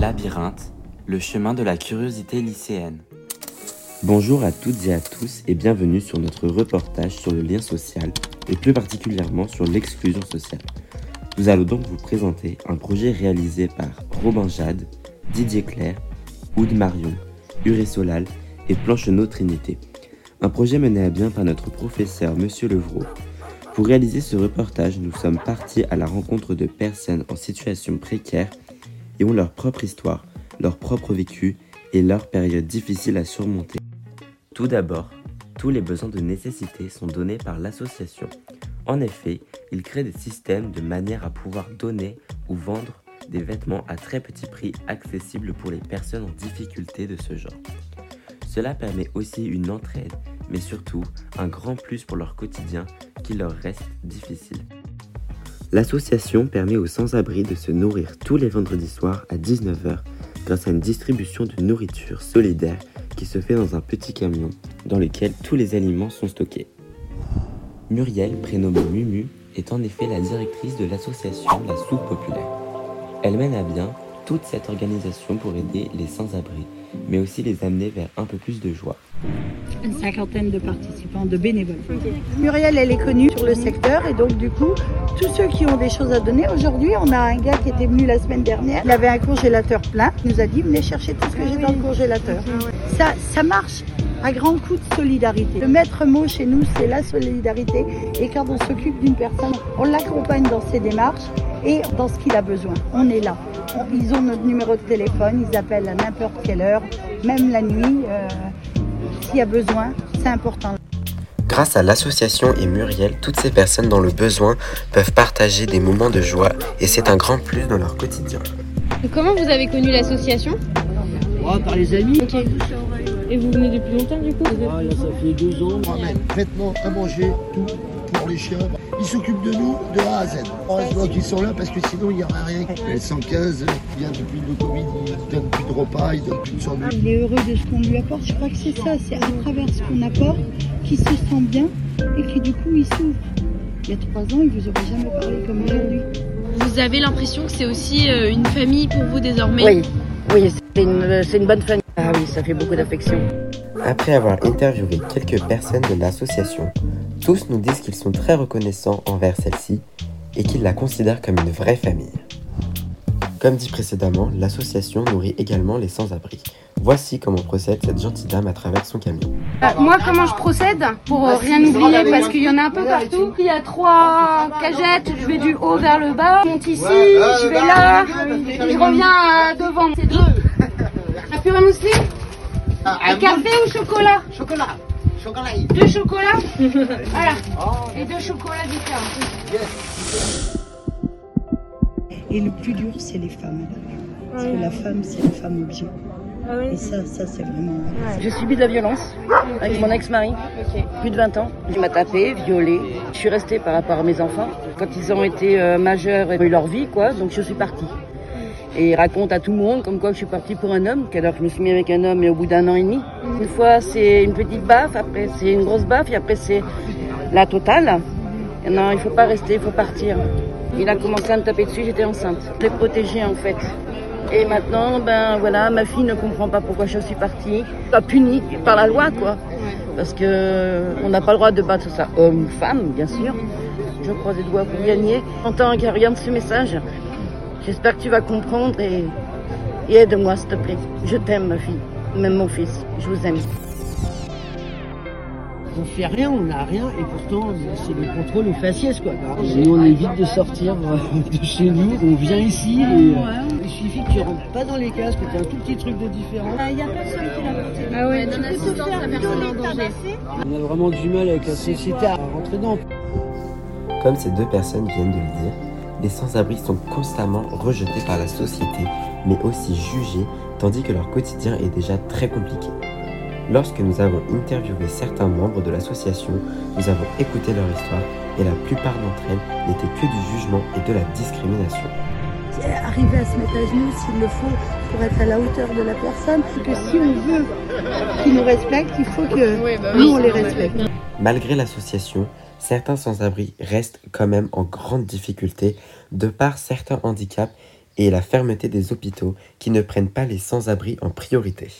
Labyrinthe, le chemin de la curiosité lycéenne. Bonjour à toutes et à tous et bienvenue sur notre reportage sur le lien social et plus particulièrement sur l'exclusion sociale. Nous allons donc vous présenter un projet réalisé par Robin Jade, Didier Claire, Oud Marion, Uré Solal et Plancheneau Trinité. Un projet mené à bien par notre professeur Monsieur Levrault. Pour réaliser ce reportage, nous sommes partis à la rencontre de personnes en situation précaire et ont leur propre histoire, leur propre vécu et leur période difficile à surmonter. Tout d'abord, tous les besoins de nécessité sont donnés par l'association. En effet, il crée des systèmes de manière à pouvoir donner ou vendre des vêtements à très petit prix accessibles pour les personnes en difficulté de ce genre. Cela permet aussi une entraide, mais surtout un grand plus pour leur quotidien qui leur reste difficile. L'association permet aux sans-abri de se nourrir tous les vendredis soirs à 19h grâce à une distribution de nourriture solidaire qui se fait dans un petit camion dans lequel tous les aliments sont stockés. Muriel, prénommée Mumu, est en effet la directrice de l'association La Soupe Populaire. Elle mène à bien toute cette organisation pour aider les sans-abri, mais aussi les amener vers un peu plus de joie. Une cinquantaine de participants, de bénévoles. Muriel, elle est connue sur le secteur et donc du coup, tous ceux qui ont des choses à donner, aujourd'hui, on a un gars qui était venu la semaine dernière, il avait un congélateur plein, il nous a dit venez chercher tout ce que j'ai dans le congélateur. Ça, ça marche à grand coup de solidarité. Le maître mot chez nous, c'est la solidarité et quand on s'occupe d'une personne, on l'accompagne dans ses démarches et dans ce qu'il a besoin. On est là. Ils ont notre numéro de téléphone, ils appellent à n'importe quelle heure, même la nuit. Euh, S'il y a besoin, c'est important. Grâce à l'association et Muriel, toutes ces personnes dans le besoin peuvent partager des moments de joie et c'est un grand plus dans leur quotidien. Comment vous avez connu l'association? Oh, par les amis. Et vous venez depuis longtemps du coup? Ah, là, ça fait deux ans. ramène vêtements à manger, tout pour les chiens. Ils s'occupent de nous de A à Z. Voit qu'ils sont là parce que sinon il n'y aurait rien. Les 115, bien depuis le Covid, ils ne donnent plus de repas, ils ne donnent plus de sandwich. Il est heureux de ce qu'on lui apporte. Je crois que c'est ça, c'est à travers ce qu'on apporte qu'il se sent bien et qui du coup il s'ouvre. Il y a trois ans, il vous aurait jamais parlé comme aujourd'hui. Vous avez l'impression que c'est aussi euh, une famille pour vous désormais? Oui, oui, c'est une, c'est une bonne famille. Ah oui, ça fait beaucoup d'affection. Après avoir interviewé quelques personnes de l'association, tous nous disent qu'ils sont très reconnaissants envers celle-ci et qu'ils la considèrent comme une vraie famille. Comme dit précédemment, l'association nourrit également les sans-abri. Voici comment procède cette gentille dame à travers son camion. Bah, moi, comment je procède Pour euh, rien oublier, parce qu'il y en a un peu partout. Il y a trois cagettes, je vais du haut vers le bas. Je monte ici, je vais là, je reviens euh, devant. C'est deux. Un purée mousseline Un café ou chocolat Chocolat, chocolat. Deux chocolats Voilà. Et deux chocolats différents. Et le plus dur, c'est les femmes. Parce que la femme, c'est la femme objet. Et ça, ça c'est vraiment. Je subis de la violence avec mon ex-mari, plus de 20 ans. Il m'a tapé, violé. Je suis restée par rapport à mes enfants. Quand ils ont été euh, majeurs et ont eu leur vie, quoi, donc je suis partie. Et il raconte à tout le monde comme quoi je suis partie pour un homme, qu'alors que je me suis mis avec un homme et au bout d'un an et demi. Une fois c'est une petite baffe, après c'est une grosse baffe et après c'est la totale. Non, il faut pas rester, il faut partir. Il a commencé à me taper dessus, j'étais enceinte. Je l'ai protégée en fait. Et maintenant, ben voilà, ma fille ne comprend pas pourquoi je suis partie. Pas punie par la loi, quoi. Parce que on n'a pas le droit de battre ça homme ou femme, bien sûr. Je croise les doigts pour gagner. En tant qu'elle regarde ce message, j'espère que tu vas comprendre et, et aide-moi, s'il te plaît. Je t'aime, ma fille. Même mon fils. Je vous aime. On fait rien, on n'a rien, et pourtant, c'est le contrôle aux faciès, quoi. Et on évite de sortir euh, de chez nous, on vient ici, et euh, il suffit que tu rentres pas dans les cases, que tu aies un tout petit truc de différent. Il n'y a personne qui l'a porté. Ah ouais. On a vraiment du mal avec la société à rentrer dedans. Comme ces deux personnes viennent de le dire, les sans-abri sont constamment rejetés par la société, mais aussi jugés, tandis que leur quotidien est déjà très compliqué. Lorsque nous avons interviewé certains membres de l'association, nous avons écouté leur histoire et la plupart d'entre elles n'étaient que du jugement et de la discrimination. arriver à se mettre à genoux s'il le faut pour être à la hauteur de la personne. Que si on veut qu'ils nous respectent, il faut que nous on les respecte. Malgré l'association, certains sans-abri restent quand même en grande difficulté de par certains handicaps et la fermeté des hôpitaux qui ne prennent pas les sans-abri en priorité.